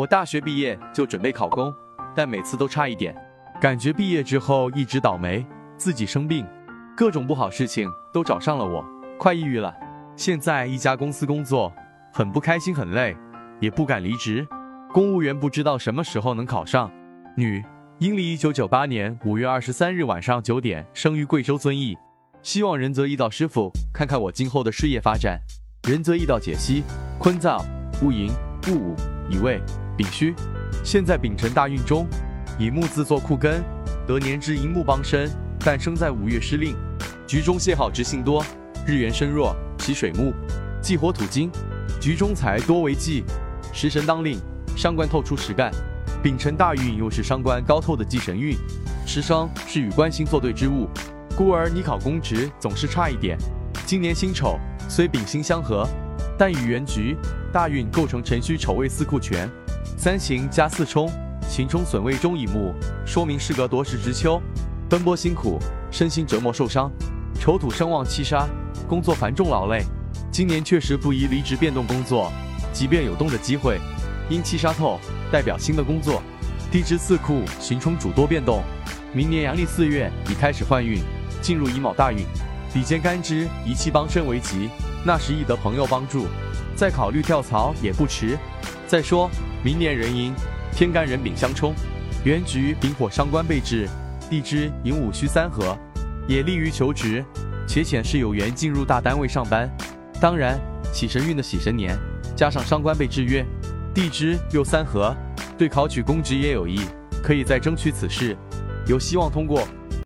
我大学毕业就准备考公，但每次都差一点，感觉毕业之后一直倒霉，自己生病，各种不好事情都找上了我，快抑郁了。现在一家公司工作，很不开心，很累，也不敢离职。公务员不知道什么时候能考上。女，阴历一九九八年五月二十三日晚上九点生于贵州遵义，希望仁泽易道师傅看看我今后的事业发展。仁泽易道解析：坤造、戊寅、戊午、乙未。丙戌，现在丙辰大运中，以木字作库根，得年之寅木帮身，诞生在五月失令，局中泄好之性多，日元身弱，其水木，忌火土金，局中财多为忌，食神当令，伤官透出实干，丙辰大运又是伤官高透的忌神运，食伤是与官星作对之物，故而你考公职总是差一点。今年辛丑虽丙辛相合，但与原局大运构成辰戌丑未四库全。三行加四冲，行冲损位中乙木，说明适格多事之秋，奔波辛苦，身心折磨受伤。丑土生旺七杀，工作繁重劳累。今年确实不宜离职变动工作，即便有动的机会，因七杀透代表新的工作。地支四库行冲主多变动，明年阳历四月已开始换运，进入乙卯大运。比肩干支一气帮身为吉，那时易得朋友帮助，再考虑跳槽也不迟。再说。明年壬寅，天干壬丙相冲，原局丙火伤官被制，地支寅午戌三合，也利于求职，且显示有缘进入大单位上班。当然，喜神运的喜神年，加上伤官被制约，地支又三合，对考取公职也有益，可以再争取此事，有希望通过。